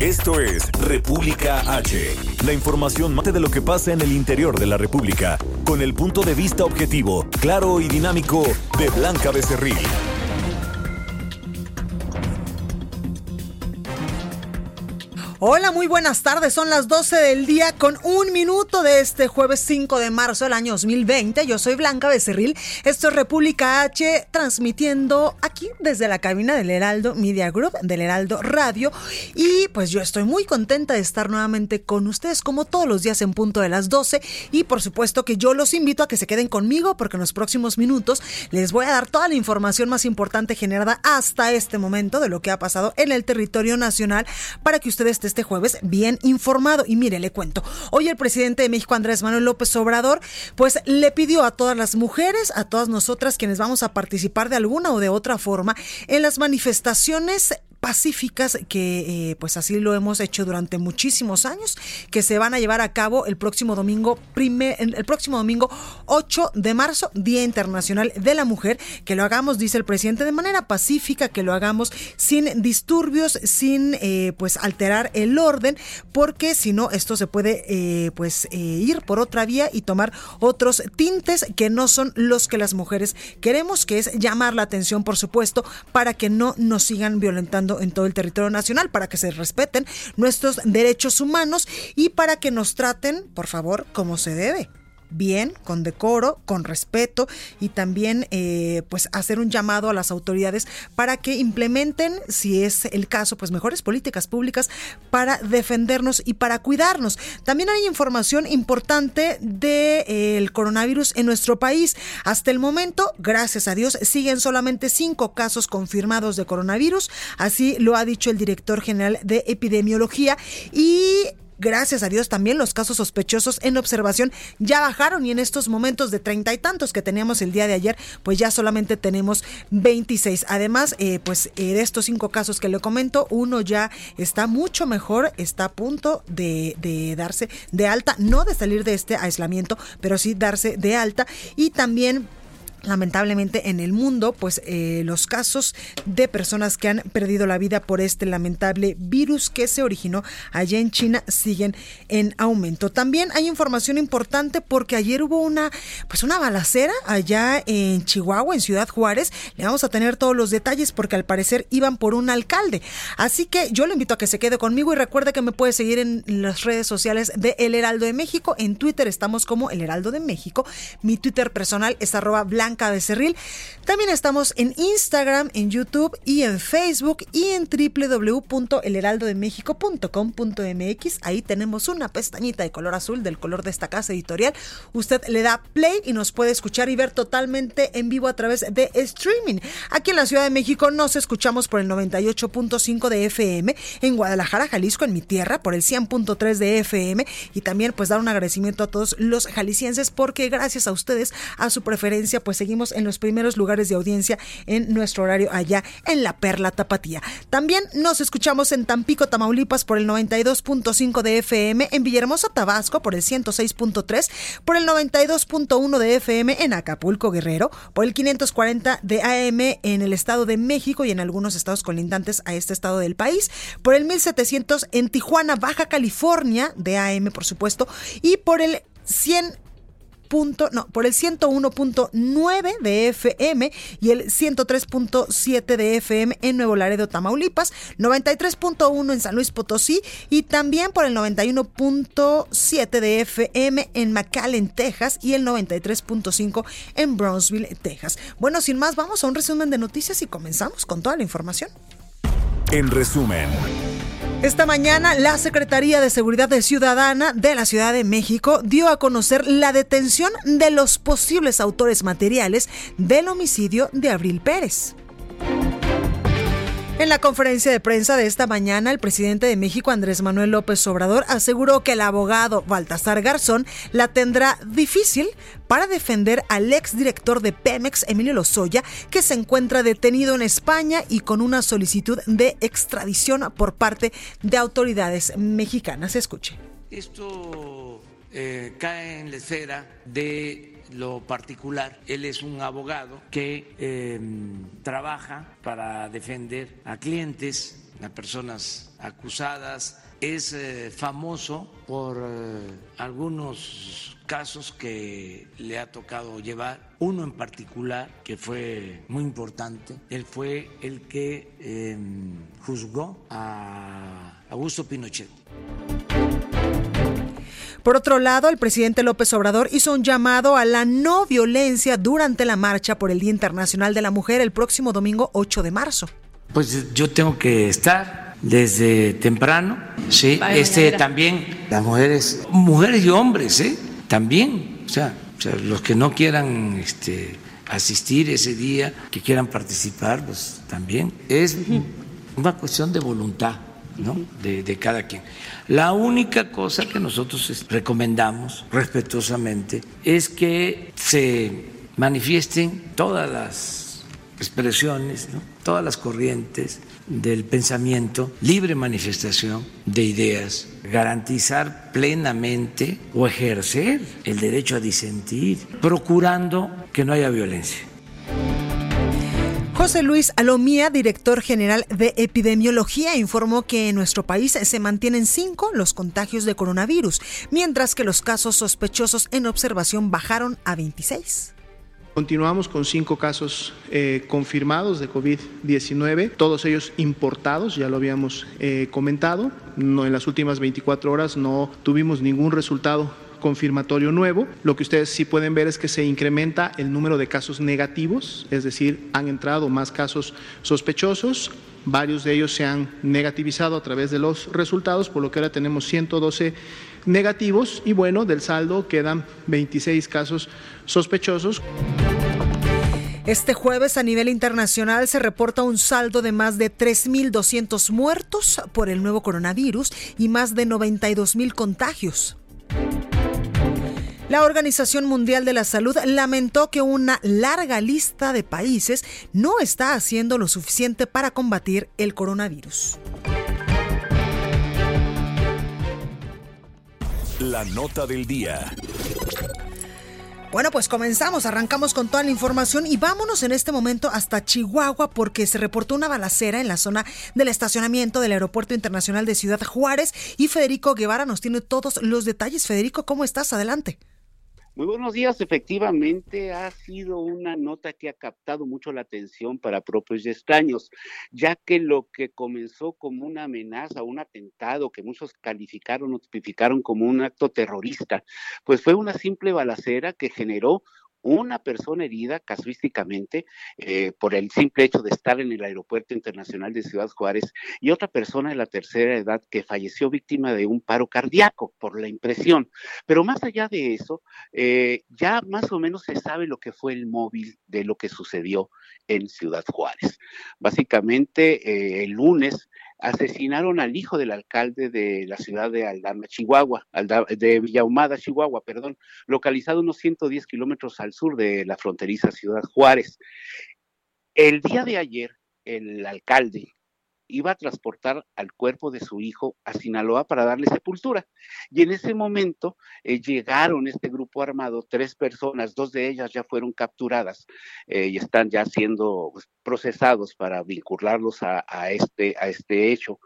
Esto es República H. La información más de lo que pasa en el interior de la República. Con el punto de vista objetivo, claro y dinámico de Blanca Becerril. Hola, muy buenas tardes. Son las 12 del día con un minuto de este jueves 5 de marzo del año 2020. Yo soy Blanca Becerril. Esto es República H transmitiendo aquí desde la cabina del Heraldo Media Group, del Heraldo Radio. Y pues yo estoy muy contenta de estar nuevamente con ustedes como todos los días en punto de las 12. Y por supuesto que yo los invito a que se queden conmigo porque en los próximos minutos les voy a dar toda la información más importante generada hasta este momento de lo que ha pasado en el territorio nacional para que ustedes este jueves bien informado. Y mire, le cuento, hoy el presidente de México, Andrés Manuel López Obrador, pues le pidió a todas las mujeres, a todas nosotras quienes vamos a participar de alguna o de otra forma en las manifestaciones pacíficas que eh, pues así lo hemos hecho durante muchísimos años que se van a llevar a cabo el próximo domingo primer, el próximo domingo 8 de marzo Día Internacional de la Mujer. Que lo hagamos dice el presidente de manera pacífica que lo hagamos sin disturbios sin eh, pues alterar el orden porque si no esto se puede eh, pues ir por otra vía y tomar otros tintes que no son los que las mujeres queremos que es llamar la atención por supuesto para que no nos sigan violentando en todo el territorio nacional para que se respeten nuestros derechos humanos y para que nos traten, por favor, como se debe bien, con decoro, con respeto y también eh, pues hacer un llamado a las autoridades para que implementen, si es el caso, pues mejores políticas públicas para defendernos y para cuidarnos. También hay información importante del de, eh, coronavirus en nuestro país. Hasta el momento, gracias a Dios, siguen solamente cinco casos confirmados de coronavirus. Así lo ha dicho el director general de epidemiología y Gracias a Dios también los casos sospechosos en observación ya bajaron y en estos momentos de treinta y tantos que teníamos el día de ayer, pues ya solamente tenemos 26. Además, eh, pues eh, de estos cinco casos que le comento, uno ya está mucho mejor, está a punto de, de darse de alta, no de salir de este aislamiento, pero sí darse de alta y también lamentablemente en el mundo, pues eh, los casos de personas que han perdido la vida por este lamentable virus que se originó allá en China siguen en aumento. También hay información importante porque ayer hubo una, pues una balacera allá en Chihuahua, en Ciudad Juárez. Le vamos a tener todos los detalles porque al parecer iban por un alcalde. Así que yo le invito a que se quede conmigo y recuerde que me puede seguir en las redes sociales de El Heraldo de México. En Twitter estamos como El Heraldo de México. Mi Twitter personal es arroba blanca de Cerril. También estamos en Instagram, en YouTube y en Facebook y en www.elheraldodemexico.com.mx. Ahí tenemos una pestañita de color azul del color de esta casa editorial. Usted le da play y nos puede escuchar y ver totalmente en vivo a través de streaming. Aquí en la Ciudad de México nos escuchamos por el 98.5 de FM, en Guadalajara, Jalisco, en mi tierra, por el 100.3 de FM y también pues dar un agradecimiento a todos los jaliscienses porque gracias a ustedes, a su preferencia, pues seguimos en los primeros lugares de audiencia en nuestro horario allá en la Perla Tapatía. También nos escuchamos en Tampico, Tamaulipas por el 92.5 de FM, en Villahermosa, Tabasco por el 106.3, por el 92.1 de FM en Acapulco, Guerrero, por el 540 de AM en el Estado de México y en algunos estados colindantes a este estado del país, por el 1700 en Tijuana, Baja California de AM, por supuesto, y por el 100 no, por el 101.9 de FM y el 103.7 de FM en Nuevo Laredo, Tamaulipas, 93.1 en San Luis Potosí y también por el 91.7 de FM en McAllen, Texas y el 93.5 en Brownsville, Texas. Bueno, sin más, vamos a un resumen de noticias y comenzamos con toda la información. En resumen. Esta mañana, la Secretaría de Seguridad Ciudadana de la Ciudad de México dio a conocer la detención de los posibles autores materiales del homicidio de Abril Pérez. En la conferencia de prensa de esta mañana, el presidente de México, Andrés Manuel López Obrador, aseguró que el abogado Baltasar Garzón la tendrá difícil para defender al exdirector de Pemex, Emilio Lozoya, que se encuentra detenido en España y con una solicitud de extradición por parte de autoridades mexicanas. Escuche. Esto eh, cae en la esfera de lo particular. Él es un abogado que em, trabaja para defender a clientes, a personas acusadas. Es eh, famoso por eh, algunos casos que le ha tocado llevar. Uno en particular que fue muy importante. Él fue el que juzgó a Augusto Pinochet. Por otro lado, el presidente López Obrador hizo un llamado a la no violencia durante la marcha por el Día Internacional de la Mujer el próximo domingo 8 de marzo. Pues yo tengo que estar desde temprano, sí, este también las mujeres, mujeres y hombres, ¿eh? también, o sea, los que no quieran este, asistir ese día, que quieran participar, pues también. Es una cuestión de voluntad de, cada quien. La única cosa que nosotros recomendamos respetuosamente es que se manifiesten todas las expresiones, todas las corrientes del pensamiento, libre manifestación de ideas, garantizar plenamente o ejercer el derecho a disentir, procurando que no haya violencia. José Luis Alomía, director general de epidemiología, informó que en nuestro país se mantienen cinco los contagios de coronavirus, mientras que los casos sospechosos en observación bajaron a 26. Continuamos con cinco casos eh, confirmados de COVID-19, todos ellos importados, ya lo habíamos eh, comentado. No, en las últimas 24 horas no tuvimos ningún resultado confirmatorio nuevo. Lo que ustedes sí pueden ver es que se incrementa el número de casos negativos, es decir, han entrado más casos sospechosos. Varios de ellos se han negativizado a través de los resultados, por lo que ahora tenemos 112 negativos y bueno, del saldo quedan 26 casos sospechosos. Este jueves a nivel internacional se reporta un saldo de más de 3.200 muertos por el nuevo coronavirus y más de 92.000 contagios. La Organización Mundial de la Salud lamentó que una larga lista de países no está haciendo lo suficiente para combatir el coronavirus. La nota del día. Bueno, pues comenzamos, arrancamos con toda la información y vámonos en este momento hasta Chihuahua porque se reportó una balacera en la zona del estacionamiento del Aeropuerto Internacional de Ciudad Juárez y Federico Guevara nos tiene todos los detalles. Federico, ¿cómo estás? Adelante. Muy buenos días. Efectivamente, ha sido una nota que ha captado mucho la atención para propios y extraños, ya que lo que comenzó como una amenaza, un atentado que muchos calificaron o tipificaron como un acto terrorista, pues fue una simple balacera que generó una persona herida casuísticamente eh, por el simple hecho de estar en el Aeropuerto Internacional de Ciudad Juárez y otra persona de la tercera edad que falleció víctima de un paro cardíaco por la impresión. Pero más allá de eso, eh, ya más o menos se sabe lo que fue el móvil de lo que sucedió en Ciudad Juárez. Básicamente, eh, el lunes asesinaron al hijo del alcalde de la ciudad de Aldama, Chihuahua, de Villahumada, Chihuahua, perdón, localizado unos 110 kilómetros al sur de la fronteriza ciudad Juárez. El día de ayer, el alcalde iba a transportar al cuerpo de su hijo a Sinaloa para darle sepultura. Y en ese momento eh, llegaron este grupo armado, tres personas, dos de ellas ya fueron capturadas eh, y están ya siendo pues, procesados para vincularlos a, este, a este hecho.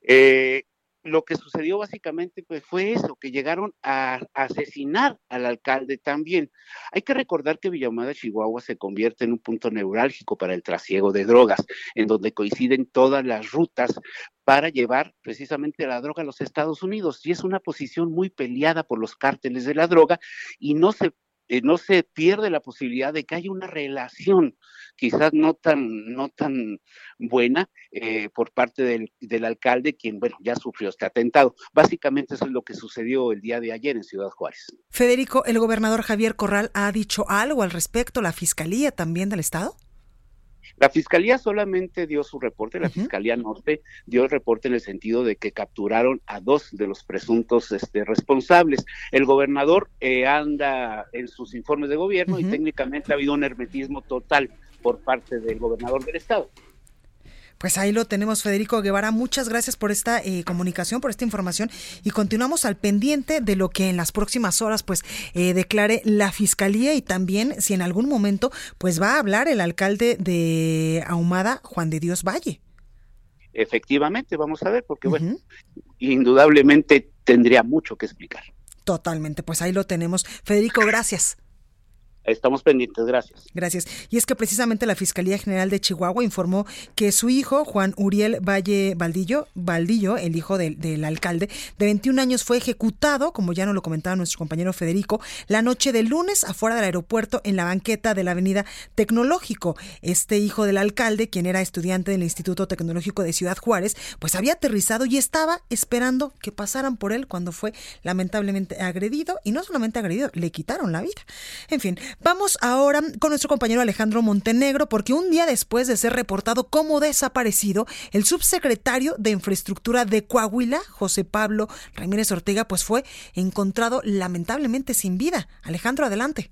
Eh, lo que sucedió básicamente pues, fue eso, que llegaron a, asesinar al alcalde también. Hay que recordar que Villamada, Chihuahua, se convierte en un punto neurálgico para el trasiego de drogas, en donde coinciden todas las rutas para llevar precisamente la droga a los Estados Unidos. Y es una posición muy peleada por los cárteles de la droga y no se eh, no se pierde la posibilidad de que haya una relación quizás no tan, no tan buena eh, por parte del, del, alcalde, quien, bueno, ya sufrió este atentado. Básicamente eso es lo que sucedió el día de ayer en Ciudad Juárez. Federico, ¿el gobernador Javier Corral ha dicho algo al respecto, la Fiscalía también del Estado? La Fiscalía solamente dio su reporte, la Fiscalía Norte dio el reporte en el sentido de que capturaron a dos de los presuntos este, responsables. El gobernador eh, anda en sus informes de gobierno y técnicamente ha habido un hermetismo total por parte del gobernador del estado. Pues ahí lo tenemos, Federico Guevara. Muchas gracias por esta eh, comunicación, por esta información y continuamos al pendiente de lo que en las próximas horas pues eh, declare la fiscalía y también si en algún momento pues va a hablar el alcalde de Ahumada, Juan de Dios Valle. Efectivamente, vamos a ver, porque bueno, indudablemente tendría mucho que explicar. Totalmente, pues ahí lo tenemos. Federico, gracias. Estamos pendientes, gracias. Gracias. Y es que precisamente la Fiscalía General de Chihuahua informó que su hijo, Juan Uriel Valle Valdillo, Valdillo el hijo del, del alcalde, de 21 años, fue ejecutado, como ya nos lo comentaba nuestro compañero Federico, la noche del lunes afuera del aeropuerto en la banqueta de la avenida Tecnológico. Este hijo del alcalde, quien era estudiante del Instituto Tecnológico de Ciudad Juárez, pues había aterrizado y estaba esperando que pasaran por él cuando fue lamentablemente agredido y no solamente agredido, le quitaron la vida. En fin, Vamos ahora con nuestro compañero Alejandro Montenegro, porque un día después de ser reportado como desaparecido, el subsecretario de Infraestructura de Coahuila, José Pablo Ramírez Ortega, pues fue encontrado lamentablemente sin vida. Alejandro, adelante.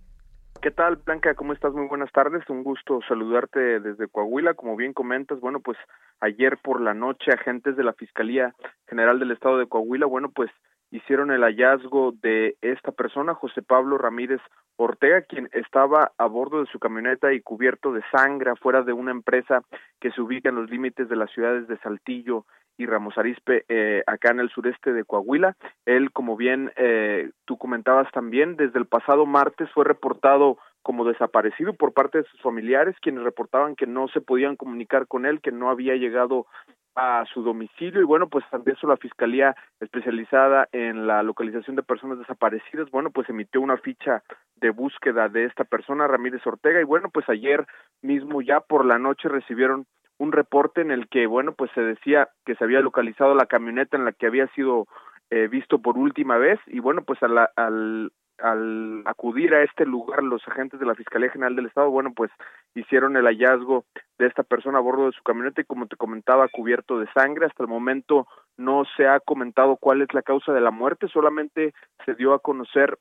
¿Qué tal, Blanca? ¿Cómo estás? Muy buenas tardes. Un gusto saludarte desde Coahuila. Como bien comentas, bueno, pues ayer por la noche agentes de la Fiscalía General del Estado de Coahuila, bueno, pues hicieron el hallazgo de esta persona, José Pablo Ramírez Ortega, quien estaba a bordo de su camioneta y cubierto de sangre afuera de una empresa que se ubica en los límites de las ciudades de Saltillo y Ramos Arizpe, eh, acá en el sureste de Coahuila. Él, como bien eh, tú comentabas también, desde el pasado martes fue reportado como desaparecido por parte de sus familiares, quienes reportaban que no se podían comunicar con él, que no había llegado a su domicilio y bueno, pues ante eso la Fiscalía especializada en la localización de personas desaparecidas, bueno, pues emitió una ficha de búsqueda de esta persona, Ramírez Ortega, y bueno, pues ayer mismo ya por la noche recibieron un reporte en el que, bueno, pues se decía que se había localizado la camioneta en la que había sido eh, visto por última vez y bueno, pues al, al acudir a este lugar los agentes de la Fiscalía General del Estado, bueno, pues hicieron el hallazgo de esta persona a bordo de su camioneta y como te comentaba, cubierto de sangre. Hasta el momento no se ha comentado cuál es la causa de la muerte, solamente se dio a conocer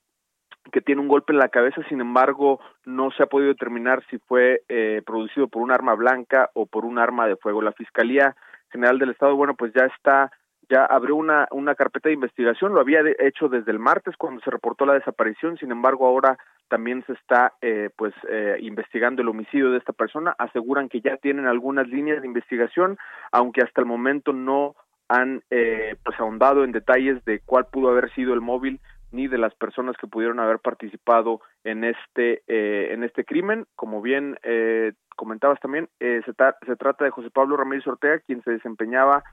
que tiene un golpe en la cabeza, sin embargo, no se ha podido determinar si fue eh, producido por un arma blanca o por un arma de fuego. La Fiscalía General del Estado, bueno, pues ya está ya abrió una, una carpeta de investigación, lo había hecho desde el martes cuando se reportó la desaparición, sin embargo ahora también se está eh, pues eh, investigando el homicidio de esta persona, aseguran que ya tienen algunas líneas de investigación, aunque hasta el momento no han eh, pues ahondado en detalles de cuál pudo haber sido el móvil ni de las personas que pudieron haber participado en este eh, en este crimen. Como bien eh, comentabas también eh, se, se trata de José Pablo Ramírez Ortega quien se desempeñaba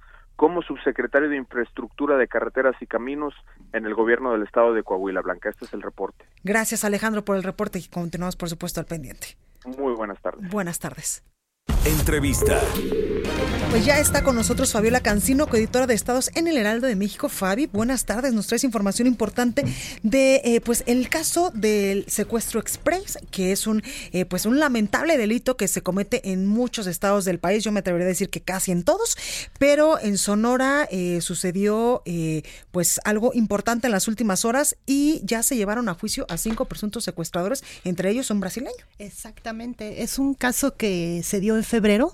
como subsecretario de Infraestructura de Carreteras y Caminos en el gobierno del estado de Coahuila Blanca. Este es el reporte. Gracias Alejandro por el reporte y continuamos por supuesto al pendiente. Muy buenas tardes. Buenas tardes. Entrevista. Pues ya está con nosotros Fabiola Cancino, coeditora de Estados en el Heraldo de México. Fabi, buenas tardes. Nos traes información importante de eh, pues el caso del secuestro express, que es un eh, pues un lamentable delito que se comete en muchos estados del país. Yo me atrevería a decir que casi en todos, pero en Sonora eh, sucedió pues algo importante en las últimas horas y ya se llevaron a juicio a cinco presuntos secuestradores, entre ellos un brasileño. Exactamente. Es un caso que se dio en febrero.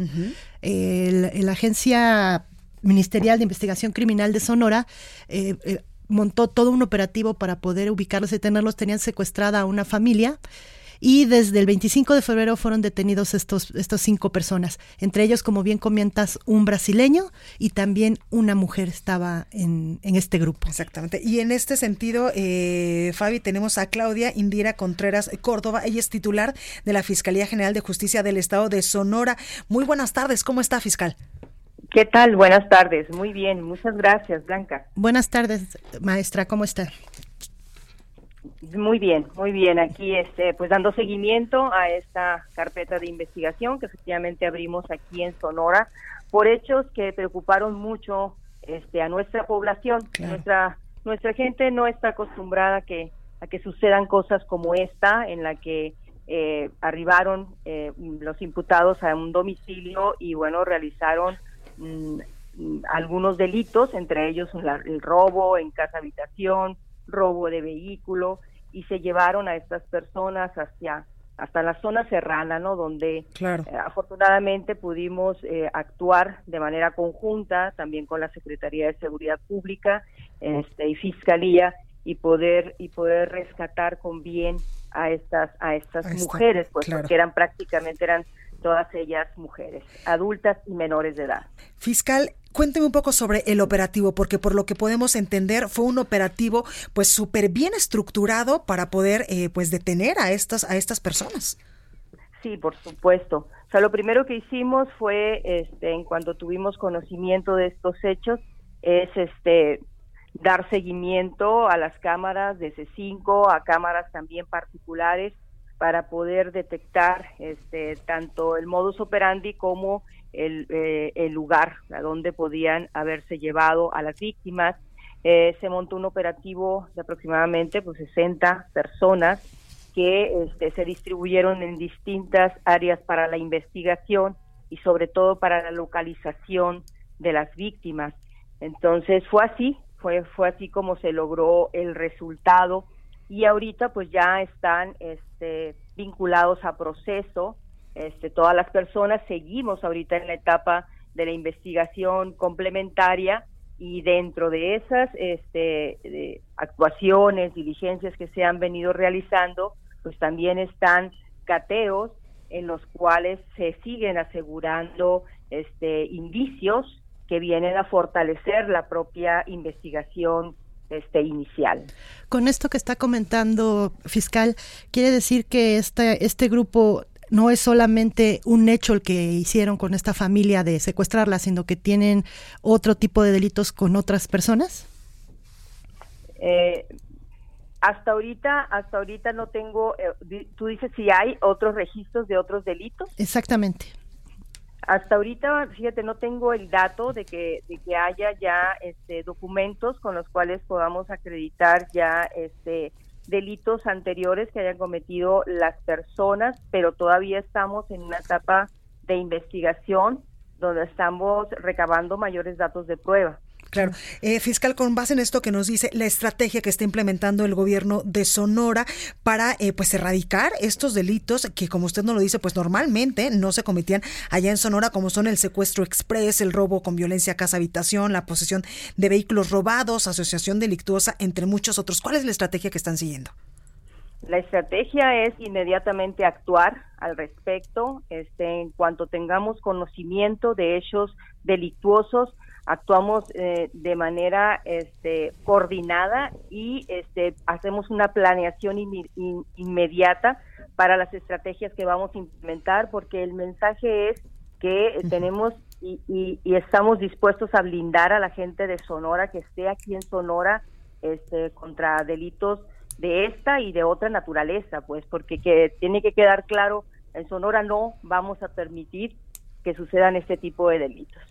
la Agencia Ministerial de Investigación Criminal de Sonora eh, eh, montó todo un operativo para poder ubicarlos y tenerlos. Tenían secuestrada a una familia y desde el 25 de febrero fueron detenidos estos, estos cinco personas, entre ellos, como bien comentas, un brasileño y también una mujer estaba en, en este grupo. Exactamente. Y en este sentido, eh, Fabi, tenemos a Claudia Indira Contreras Córdoba, ella es titular de la Fiscalía General de Justicia del Estado de Sonora. Muy buenas tardes, ¿cómo está, fiscal? ¿Qué tal? Buenas tardes. Muy bien, muchas gracias, Blanca. Buenas tardes, maestra, ¿cómo está? Muy bien, muy bien. Aquí, este, pues dando seguimiento a esta carpeta de investigación que efectivamente abrimos aquí en Sonora por hechos que preocuparon mucho, este, a nuestra población. Nuestra, nuestra gente no está acostumbrada a que a que sucedan cosas como esta, en la que eh, arribaron eh, los imputados a un domicilio y bueno, realizaron mm, mm, algunos delitos, entre ellos el robo en casa habitación, robo de vehículo y se llevaron a estas personas hacia hasta la zona serrana, ¿no? Donde eh, afortunadamente pudimos eh, actuar de manera conjunta, también con la Secretaría de Seguridad Pública este, y Fiscalía, y poder y poder rescatar con bien a estas a estas mujeres, pues porque eran prácticamente eran todas ellas mujeres, adultas y menores de edad. Fiscal, cuénteme un poco sobre el operativo, porque por lo que podemos entender fue un operativo pues súper bien estructurado para poder eh, pues detener a estas, a estas personas. Sí, por supuesto. O sea, lo primero que hicimos fue, este, en cuanto tuvimos conocimiento de estos hechos, es este dar seguimiento a las cámaras de C5, a cámaras también particulares, para poder detectar este, tanto el modus operandi como el, eh, el lugar a donde podían haberse llevado a las víctimas. Eh, se montó un operativo de aproximadamente pues, 60 personas que este, se distribuyeron en distintas áreas para la investigación y sobre todo para la localización de las víctimas. Entonces fue así, fue, fue así como se logró el resultado y ahorita pues ya están este, vinculados a proceso este, todas las personas seguimos ahorita en la etapa de la investigación complementaria y dentro de esas este, actuaciones, diligencias que se han venido realizando, pues también están cateos en los cuales se siguen asegurando este, indicios que vienen a fortalecer la propia investigación este, inicial. Con esto que está comentando, fiscal, quiere decir que este, este grupo no es solamente un hecho el que hicieron con esta familia de secuestrarla, sino que tienen otro tipo de delitos con otras personas? Eh, hasta ahorita, hasta ahorita no tengo, eh, tú dices si hay otros registros de otros delitos. Exactamente. Hasta ahorita, fíjate, no tengo el dato de que, de que haya ya este, documentos con los cuales podamos acreditar ya este, delitos anteriores que hayan cometido las personas, pero todavía estamos en una etapa de investigación donde estamos recabando mayores datos de prueba. Claro. Eh, fiscal, con base en esto que nos dice la estrategia que está implementando el gobierno de Sonora para eh, pues erradicar estos delitos que, como usted nos lo dice, pues normalmente no se cometían allá en Sonora, como son el secuestro express, el robo con violencia a casa habitación, la posesión de vehículos robados, asociación delictuosa, entre muchos otros. ¿Cuál es la estrategia que están siguiendo? La estrategia es inmediatamente actuar al respecto, este, en cuanto tengamos conocimiento de hechos delictuosos, actuamos eh, de manera este, coordinada y este, hacemos una planeación inmediata para las estrategias que vamos a implementar, porque el mensaje es que tenemos y, estamos dispuestos a blindar a la gente de Sonora que esté aquí en Sonora este, contra delitos de esta y de otra naturaleza, pues porque que tiene que quedar claro, en Sonora no vamos a permitir que sucedan este tipo de delitos.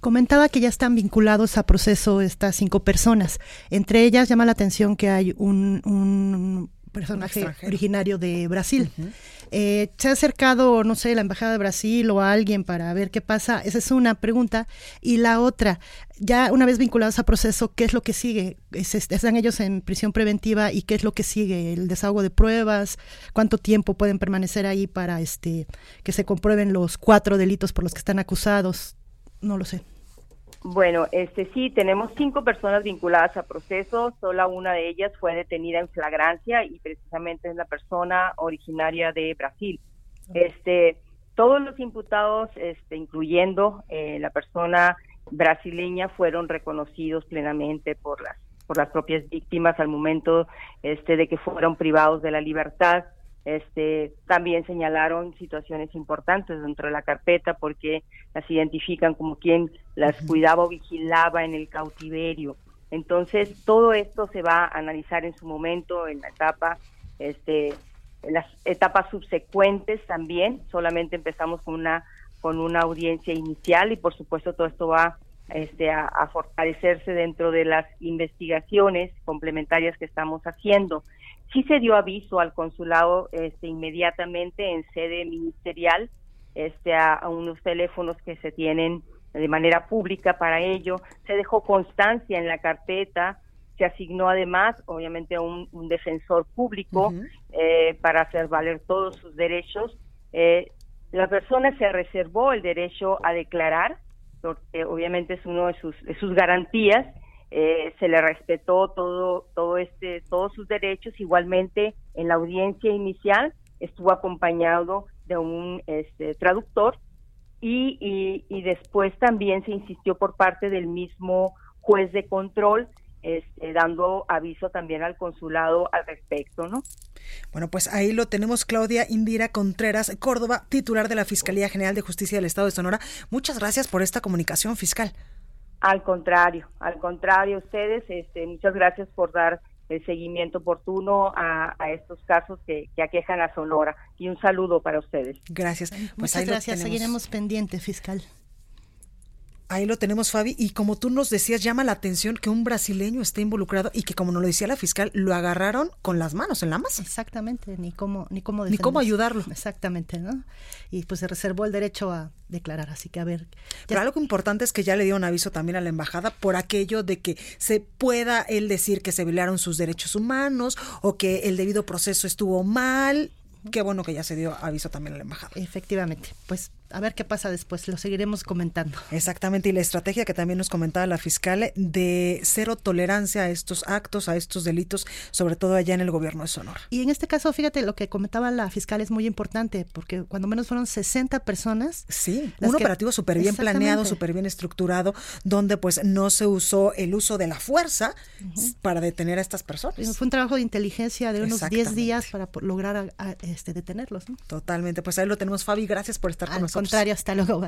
Comentaba que ya están vinculados a proceso estas cinco personas. Entre ellas llama la atención que hay un, personaje originario de Brasil. Eh, ¿Se ha acercado, no sé, la Embajada de Brasil o a alguien para ver qué pasa? Esa es una pregunta. Y la otra, ya una vez vinculados a proceso, ¿qué es lo que sigue? ¿Están ellos en prisión preventiva y qué es lo que sigue? ¿El desahogo de pruebas? ¿Cuánto tiempo pueden permanecer ahí para este que se comprueben los cuatro delitos por los que están acusados? No lo sé. Bueno, este sí, tenemos cinco personas vinculadas a proceso, solo una de ellas fue detenida en flagrancia y precisamente es la persona originaria de Brasil. Este, todos los imputados, este, incluyendo eh, la persona brasileña, fueron reconocidos plenamente por las por las propias víctimas al momento este, de que fueron privados de la libertad. Este, también señalaron situaciones importantes dentro de la carpeta porque las identifican como quien las cuidaba o vigilaba en el cautiverio. Entonces, todo esto se va a analizar en su momento, en la etapa, este, en las etapas subsecuentes también. Solamente empezamos con una con una audiencia inicial y por supuesto todo esto va este, a, a fortalecerse dentro de las investigaciones complementarias que estamos haciendo. Sí se dio aviso al consulado este, inmediatamente en sede ministerial este, a, unos teléfonos que se tienen de manera pública para ello. Se dejó constancia en la carpeta, se asignó además, obviamente, a un, defensor público eh, para hacer valer todos sus derechos. Eh, la persona se reservó el derecho a declarar, porque obviamente es uno de sus, de sus garantías. Eh, se le respetó todo, todo este, todos sus derechos. Igualmente, en la audiencia inicial estuvo acompañado de un este, traductor y, y, después también se insistió por parte del mismo juez de control este, dando aviso también al consulado al respecto, ¿no? Bueno, pues ahí lo tenemos, Claudia Indira Contreras, Córdoba, titular de la Fiscalía General de Justicia del Estado de Sonora. Muchas gracias por esta comunicación fiscal. Al contrario, al contrario, ustedes, este, muchas gracias por dar el seguimiento oportuno a, estos casos que, aquejan a Sonora. Y un saludo para ustedes. Gracias. Pues Muchas gracias. Seguiremos pendiente, fiscal. Ahí lo tenemos, Fabi. Y como tú nos decías, llama la atención que un brasileño esté involucrado y que, como nos lo decía la fiscal, lo agarraron con las manos en la masa. Exactamente, ni cómo, ni cómo, ni cómo ayudarlo. Exactamente, ¿no? Y pues se reservó el derecho a declarar, así que a ver. Pero algo importante es que ya le dio un aviso también a la embajada por aquello de que se pueda él decir que se violaron sus derechos humanos o que el debido proceso estuvo mal. Qué bueno que ya se dio aviso también a la embajada. Efectivamente, pues a ver qué pasa después, lo seguiremos comentando. Exactamente, y la estrategia que también nos comentaba la fiscal de cero tolerancia a estos actos, a estos delitos, sobre todo allá en el gobierno de Sonora. Y en este caso, fíjate, lo que comentaba la fiscal es muy importante, porque cuando menos fueron 60 personas. Sí, un operativo súper bien planeado, súper bien estructurado, donde pues no se usó el uso de la fuerza para detener a estas personas. Fue un trabajo de inteligencia de unos 10 días para lograr este, detenerlos. Totalmente, pues ahí lo tenemos, Fabi, gracias por estar con nosotros contrario, hasta luego.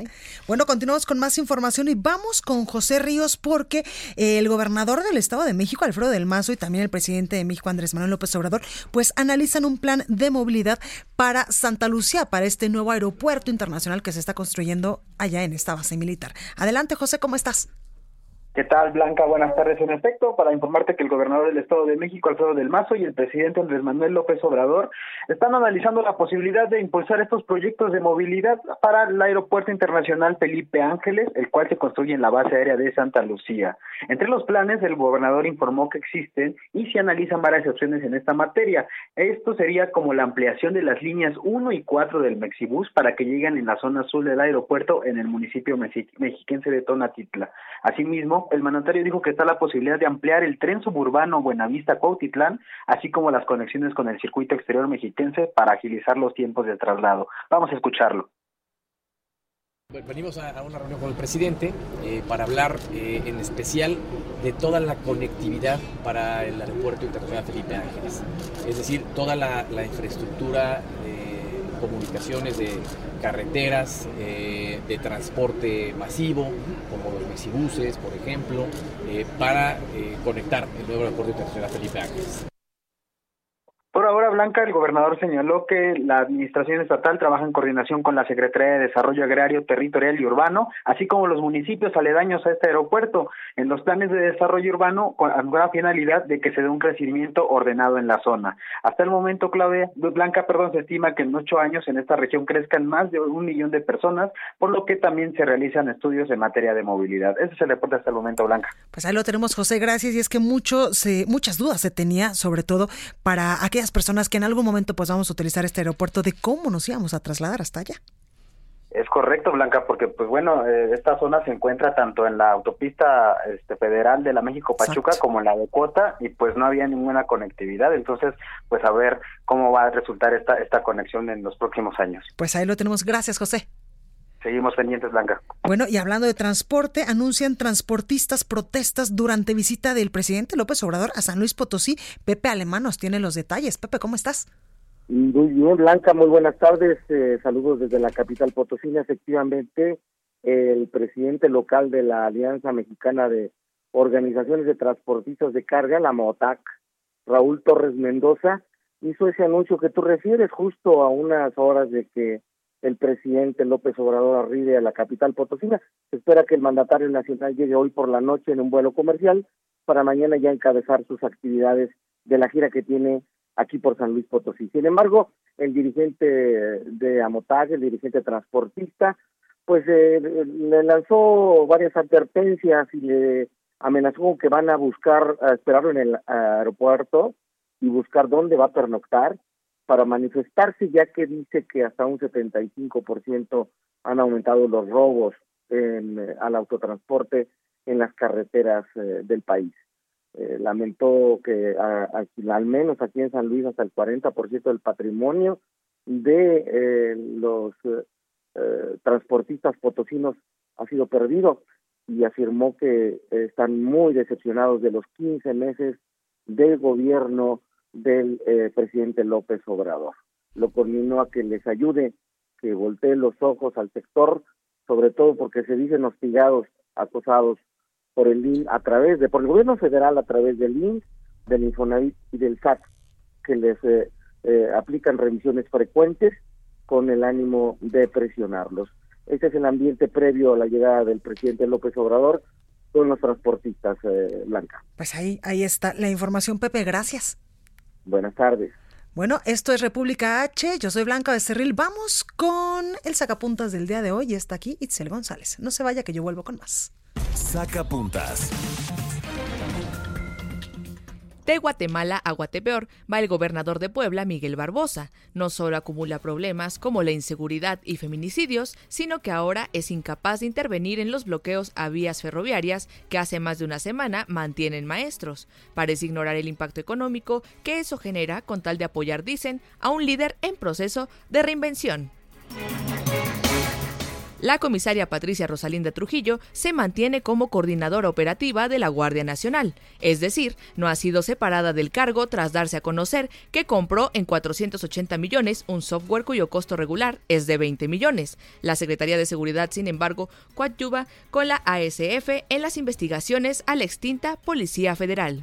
Bueno, continuamos con más información y vamos con José Ríos porque el gobernador del Estado de México, Alfredo del Mazo, y también el presidente de México, Andrés Manuel López Obrador, pues analizan un plan de movilidad para Santa Lucía, para este nuevo aeropuerto internacional que se está construyendo allá en esta base militar. Adelante, José, ¿cómo estás? ¿Qué tal, Blanca? Buenas tardes. En efecto, para informarte que el gobernador del Estado de México, Alfredo del Mazo, y el presidente Andrés Manuel López Obrador están analizando la posibilidad de impulsar estos proyectos de movilidad para el Aeropuerto Internacional Felipe Ángeles, el cual se construye en la base aérea de Santa Lucía. Entre los planes, el gobernador informó que existen y se analizan varias opciones en esta materia. Esto sería como la ampliación de las líneas 1 y 4 del Mexibus para que lleguen en la zona sur del aeropuerto en el municipio mexiquense de Tonatitla. Asimismo, el mandatario dijo que está la posibilidad de ampliar el tren suburbano Buenavista-Cuautitlán, así como las conexiones con el circuito exterior mexiquense para agilizar los tiempos de traslado. Vamos a escucharlo. Venimos a, una reunión con el presidente eh, para hablar eh, en especial de toda la conectividad para el aeropuerto internacional Felipe Ángeles, es decir, toda la, infraestructura comunicaciones de carreteras, eh, de transporte masivo, como los mexibuses, por ejemplo, eh, para eh, conectar el nuevo aeropuerto internacional Felipe Ángeles. Por ahora, Blanca, el gobernador señaló que la administración estatal trabaja en coordinación con la Secretaría de Desarrollo Agrario, Territorial y Urbano, así como los municipios aledaños a este aeropuerto, en los planes de desarrollo urbano con la finalidad de que se dé un crecimiento ordenado en la zona. Hasta el momento, Claudia, Blanca, perdón, se estima que en ocho años en esta región crezcan más de un millón de personas, por lo que también se realizan estudios en materia de movilidad. Ese es el reporte hasta el momento, Blanca. Pues ahí lo tenemos, José, gracias. Y es que mucho se, muchas dudas se tenía, sobre todo para aquellas personas que en algún momento pues vamos a utilizar este aeropuerto de cómo nos íbamos a trasladar hasta allá. Es correcto, Blanca, porque pues bueno, eh, esta zona se encuentra tanto en la autopista este, federal de la México Pachuca como en la de Cuota y pues no había ninguna conectividad, entonces pues a ver cómo va a resultar esta esta conexión en los próximos años. Pues ahí lo tenemos. Gracias, José. Seguimos pendientes, Blanca. Bueno, y hablando de transporte, anuncian transportistas protestas durante visita del presidente López Obrador a San Luis Potosí. Pepe Alemán nos tiene los detalles. Pepe, ¿cómo estás? Muy bien, Blanca, muy buenas tardes. Eh, saludos desde la capital Potosí. Efectivamente, el presidente local de la Alianza Mexicana de Organizaciones de Transportistas de Carga, la MOTAC, Raúl Torres Mendoza, hizo ese anuncio que tú refieres justo a unas horas de que el presidente López Obrador arribe a la capital potosina. Se espera que el mandatario nacional llegue hoy por la noche en un vuelo comercial para mañana ya encabezar sus actividades de la gira que tiene aquí por San Luis Potosí. Sin embargo, el dirigente de Amotag, el dirigente transportista, pues eh, le lanzó varias advertencias y le amenazó que van a buscar, a esperarlo en el aeropuerto y buscar dónde va a pernoctar para manifestarse, ya que dice que hasta un 75% han aumentado los robos en, eh, al autotransporte en las carreteras eh, del país. Eh, lamentó que al menos aquí en San Luis hasta el 40% del patrimonio de los transportistas potosinos ha sido perdido y afirmó que están muy decepcionados de los 15 meses del gobierno del presidente López Obrador. Lo conminó a que les ayude, que voltee los ojos al sector, sobre todo porque se dicen hostigados, acosados por el IN a través de, por el gobierno federal a través del IN, del Infonavit y del SAT, que les eh, eh, aplican revisiones frecuentes con el ánimo de presionarlos. Ese es el ambiente previo a la llegada del presidente López Obrador con los transportistas, eh, Blanca. Pues ahí, ahí está la información, Pepe, gracias. Buenas tardes. Bueno, esto es República H, yo soy Blanca Becerril, vamos con el sacapuntas del día de hoy, está aquí Itzel González. No se vaya que yo vuelvo con más. Saca puntas. De Guatemala a Guatepeor va el gobernador de Puebla, Miguel Barbosa. No solo acumula problemas como la inseguridad y feminicidios, sino que ahora es incapaz de intervenir en los bloqueos a vías ferroviarias que hace más de una semana mantienen maestros. Parece ignorar el impacto económico que eso genera con tal de apoyar, dicen, a un líder en proceso de reinvención. La comisaria Patricia Rosalinda Trujillo se mantiene como coordinadora operativa de la Guardia Nacional, es decir, no ha sido separada del cargo tras darse a conocer que compró en 480 millones un software cuyo costo regular es de 20 millones. La Secretaría de Seguridad, sin embargo, coadyuva con la ASF en las investigaciones a la extinta Policía Federal.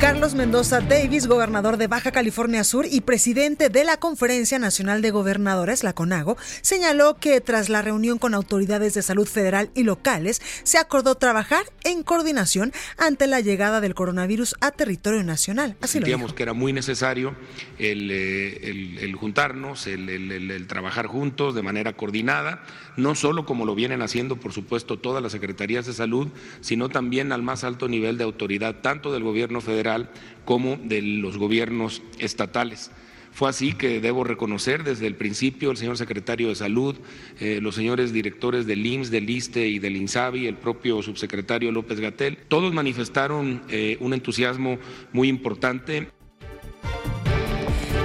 Carlos Mendoza Davis, gobernador de Baja California Sur y presidente de la Conferencia Nacional de Gobernadores, la CONAGO, señaló que tras la reunión con autoridades de salud federal y locales, se acordó trabajar en coordinación ante la llegada del coronavirus a territorio nacional. Así Sentíamos que era muy necesario el, eh, juntarnos, el trabajar juntos de manera coordinada, no solo como lo vienen haciendo, por supuesto, todas las secretarías de salud, sino también al más alto nivel de autoridad, tanto del gobierno federal, como de los gobiernos estatales. Fue así que debo reconocer desde el principio el señor secretario de Salud, eh, los señores directores del IMSS, del ISTE y del INSABI, el propio subsecretario López Gatel, todos manifestaron eh, un entusiasmo muy importante.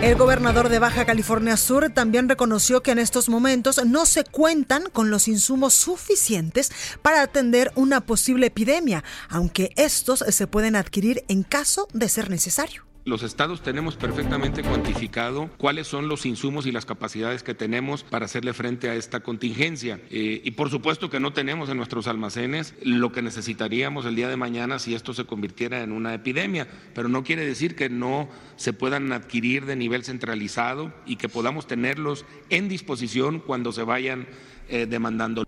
El gobernador de Baja California Sur también reconoció que en estos momentos no se cuentan con los insumos suficientes para atender una posible epidemia, aunque estos se pueden adquirir en caso de ser necesario. Los estados tenemos perfectamente cuantificado cuáles son los insumos y las capacidades que tenemos para hacerle frente a esta contingencia. Eh, y por supuesto que no tenemos en nuestros almacenes lo que necesitaríamos el día de mañana si esto se convirtiera en una epidemia, pero no quiere decir que no se puedan adquirir de nivel centralizado y que podamos tenerlos en disposición cuando se vayan eh, demandando.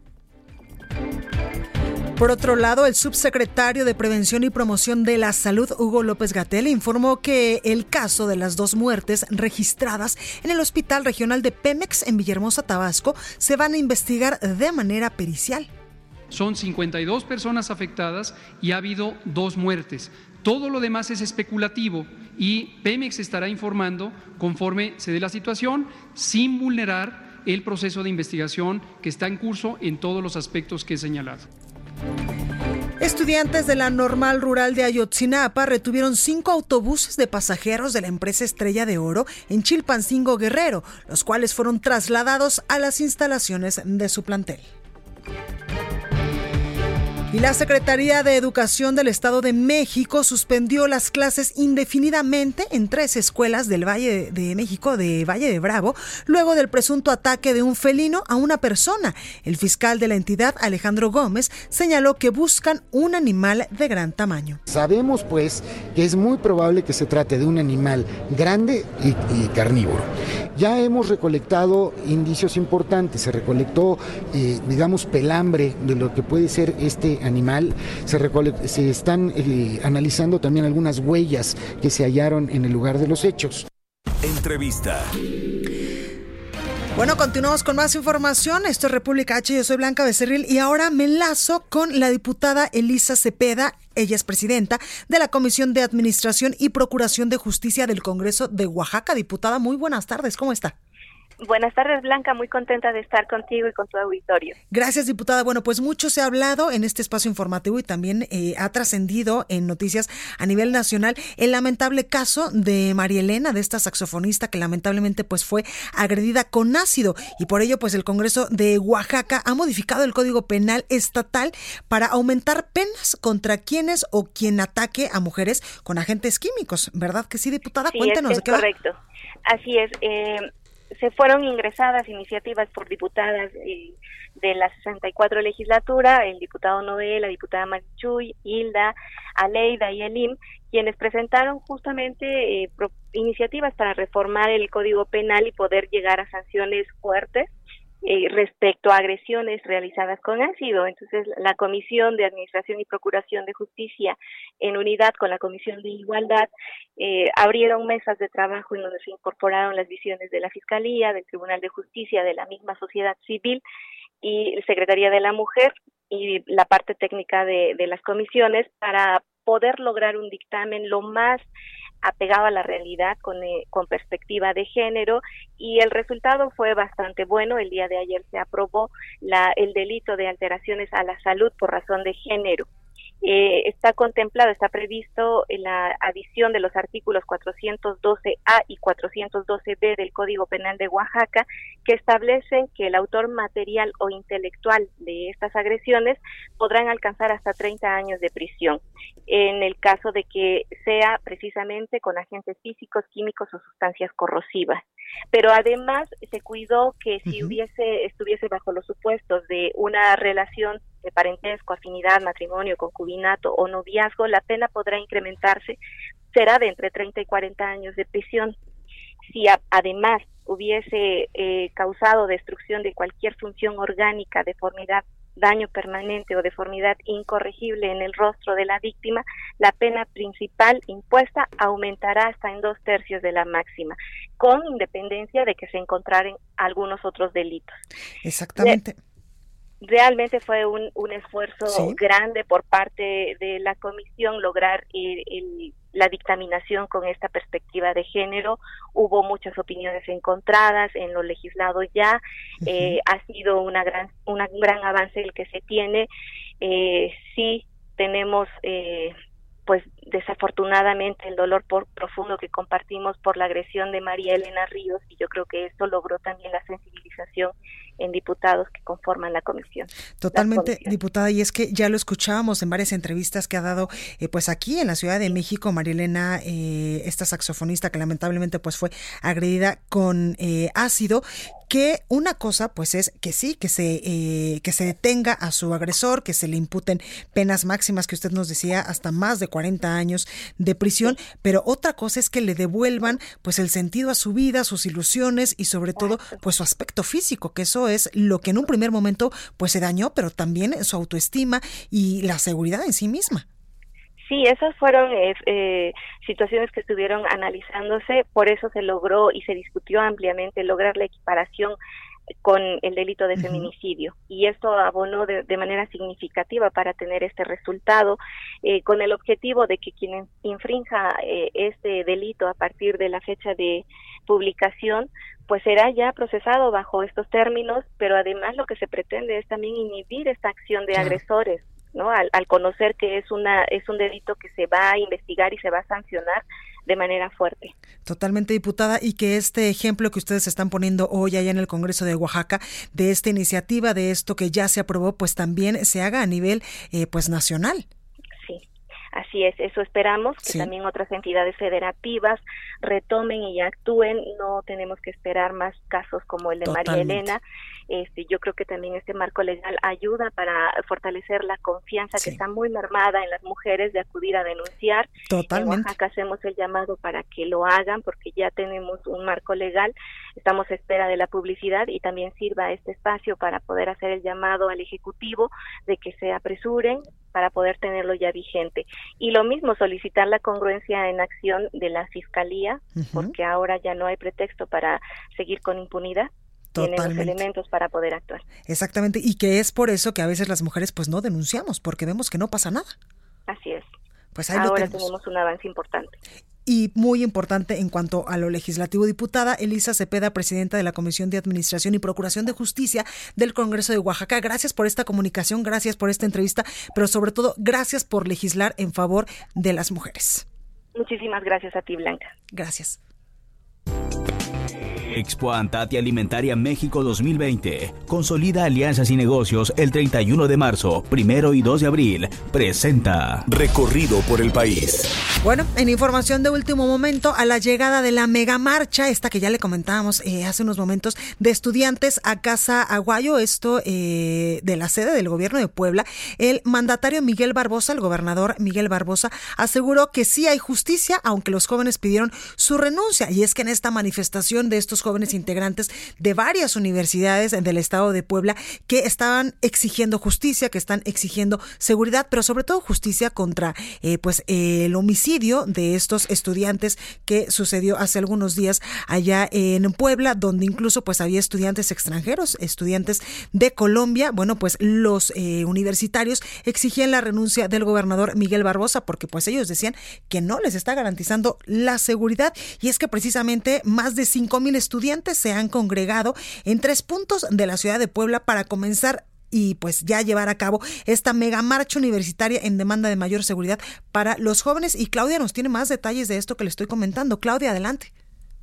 Por otro lado, el subsecretario de Prevención y Promoción de la Salud, Hugo López Gatel, informó que el caso de las dos muertes registradas en el Hospital Regional de Pemex en Villahermosa, Tabasco, se van a investigar de manera pericial. Son 52 personas afectadas y ha habido dos muertes. Todo lo demás es especulativo y Pemex estará informando conforme se dé la situación sin vulnerar el proceso de investigación que está en curso en todos los aspectos que he señalado. Estudiantes de la Normal Rural de Ayotzinapa retuvieron cinco autobuses de pasajeros de la empresa Estrella de Oro en Chilpancingo Guerrero, los cuales fueron trasladados a las instalaciones de su plantel. Y la Secretaría de Educación del Estado de México suspendió las clases indefinidamente en tres escuelas del Valle de México, de Valle de Bravo, luego del presunto ataque de un felino a una persona. El fiscal de la entidad, Alejandro Gómez, señaló que buscan un animal de gran tamaño. Sabemos, pues, que es muy probable que se trate de un animal grande y, carnívoro. Ya hemos recolectado indicios importantes. Se recolectó, eh, digamos, pelambre de lo que puede ser este. Se, se están eh, analizando también algunas huellas que se hallaron en el lugar de los hechos. Entrevista. Bueno, continuamos con más información. Esto es República H. Yo soy Blanca Becerril y ahora me enlazo con la diputada Elisa Cepeda. Ella es presidenta de la Comisión de Administración y Procuración de Justicia del Congreso de Oaxaca. Diputada, muy buenas tardes. ¿Cómo está? Buenas tardes, Blanca. Muy contenta de estar contigo y con tu auditorio. Gracias, diputada. Bueno, pues mucho se ha hablado en este espacio informativo y también eh, ha trascendido en noticias a nivel nacional el lamentable caso de María Elena, de esta saxofonista que lamentablemente pues fue agredida con ácido y por ello pues el Congreso de Oaxaca ha modificado el Código Penal estatal para aumentar penas contra quienes o quien ataque a mujeres con agentes químicos. ¿Verdad que sí, diputada? Cuéntenos es, de qué correcto. Así es. Eh, se fueron ingresadas iniciativas por diputadas eh, de la 64 legislatura, el diputado Noé, la diputada Marichuy, Hilda, Aleida y Elim, quienes presentaron justamente eh, iniciativas para reformar el Código Penal y poder llegar a sanciones fuertes eh, respecto a agresiones realizadas con ácido. Entonces, la Comisión de Administración y Procuración de Justicia, en unidad con la Comisión de Igualdad, eh, abrieron mesas de trabajo en donde se incorporaron las visiones de la Fiscalía, del Tribunal de Justicia, de la misma sociedad civil y Secretaría de la Mujer y la parte técnica de, de las comisiones para poder lograr un dictamen lo más apegado a la realidad con, eh, con perspectiva de género y el resultado fue bastante bueno. El día de ayer se aprobó la, el delito de alteraciones a la salud por razón de género. Eh, está contemplado, está previsto la adición de los artículos 412A y 412B del Código Penal de Oaxaca, que establecen que el autor material o intelectual de estas agresiones podrán alcanzar hasta 30 años de prisión, en el caso de que sea precisamente con agentes físicos, químicos o sustancias corrosivas. Pero además se cuidó que si hubiese estuviese bajo los supuestos de una relación de parentesco, afinidad, matrimonio, concubinato o noviazgo, la pena podrá incrementarse, será de entre 30 y 40 años de prisión. Si además hubiese eh, causado destrucción de cualquier función orgánica, deformidad, daño permanente o deformidad incorregible en el rostro de la víctima, la pena principal impuesta aumentará hasta en dos tercios de la máxima, con independencia de que se encontraren algunos otros delitos. Exactamente realmente fue un, un esfuerzo grande por parte de la comisión lograr la dictaminación con esta perspectiva de género. Hubo muchas opiniones encontradas en lo legislado ya. Eh, ha sido una gran, un gran avance el que se tiene. Eh, sí tenemos eh, pues desafortunadamente el dolor por profundo que compartimos por la agresión de María Elena Ríos y yo creo que esto logró también la sensibilización en diputados que conforman la comisión. Totalmente, diputada, y es que ya lo escuchábamos en varias entrevistas que ha dado eh, pues aquí en la Ciudad de México María Elena, eh, esta saxofonista que lamentablemente pues fue agredida con eh, ácido, que una cosa pues es que sí, que se, eh, que se detenga a su agresor, que se le imputen penas máximas que usted nos decía hasta más de 40 años de prisión, pero otra cosa es que le devuelvan pues el sentido a su vida, sus ilusiones y sobre todo pues su aspecto físico, que eso es lo que en un primer momento pues se dañó, pero también su autoestima y la seguridad en sí misma. Sí, esas fueron eh, eh, situaciones que estuvieron analizándose, por eso se logró y se discutió ampliamente lograr la equiparación con el delito de feminicidio. Y esto abonó de, manera significativa para tener este resultado eh, con el objetivo de que quien infrinja este delito a partir de la fecha de publicación pues será ya procesado bajo estos términos pero además lo que se pretende es también inhibir esta acción de agresores ¿no? Al, conocer que es una es un delito que se va a investigar y se va a sancionar, de manera fuerte. Totalmente diputada y que este ejemplo que ustedes están poniendo hoy allá en el Congreso de Oaxaca de esta iniciativa de esto que ya se aprobó pues también se haga a nivel eh, pues nacional. Así es, eso esperamos, que también otras entidades federativas retomen y actúen, no tenemos que esperar más casos como el de María Elena. Este, yo creo que también este marco legal ayuda para fortalecer la confianza que está muy mermada en las mujeres de acudir a denunciar. Totalmente. En hacemos el llamado para que lo hagan porque ya tenemos un marco legal, estamos a espera de la publicidad y también sirva este espacio para poder hacer el llamado al Ejecutivo de que se apresuren para poder tenerlo ya vigente. Y lo mismo, solicitar la congruencia en acción de la Fiscalía, porque ahora ya no hay pretexto para seguir con impunidad. Tienen los elementos para poder actuar. Exactamente, y que es por eso que a veces las mujeres pues no denunciamos, porque vemos que no pasa nada. Así es. Pues ahora tenemos un avance importante. Y muy importante en cuanto a lo legislativo, diputada Elisa Cepeda, presidenta de la Comisión de Administración y Procuración de Justicia del Congreso de Oaxaca. Gracias por esta comunicación, gracias por esta entrevista, pero sobre todo gracias por legislar en favor de las mujeres. Muchísimas gracias a ti, Blanca. Gracias. Expo Antati Alimentaria México 2020. Consolida alianzas y negocios el 31 de marzo, primero y 2 de abril. Presenta. Recorrido por el país. Bueno, en información de último momento, a la llegada de la mega marcha, esta que ya le comentábamos eh, hace unos momentos, de estudiantes a Casa Aguayo, esto eh, de la sede del gobierno de Puebla, el mandatario Miguel Barbosa, el gobernador Miguel Barbosa, aseguró que sí hay justicia, aunque los jóvenes pidieron su renuncia. Y es que en esta manifestación de estos jóvenes integrantes de varias universidades del estado de Puebla que estaban exigiendo justicia, que están exigiendo seguridad, pero sobre todo justicia contra eh, pues el homicidio de estos estudiantes que sucedió hace algunos días allá en Puebla, donde incluso pues había estudiantes extranjeros, estudiantes de Colombia. Bueno, pues los eh, universitarios exigían la renuncia del gobernador Miguel Barbosa porque pues ellos decían que no les está garantizando la seguridad y es que precisamente más de cinco mil estudiantes se han congregado en tres puntos de la ciudad de Puebla para comenzar y pues ya llevar a cabo esta mega marcha universitaria en demanda de mayor seguridad para los jóvenes. Y Claudia nos tiene más detalles de esto que le estoy comentando. Claudia, adelante.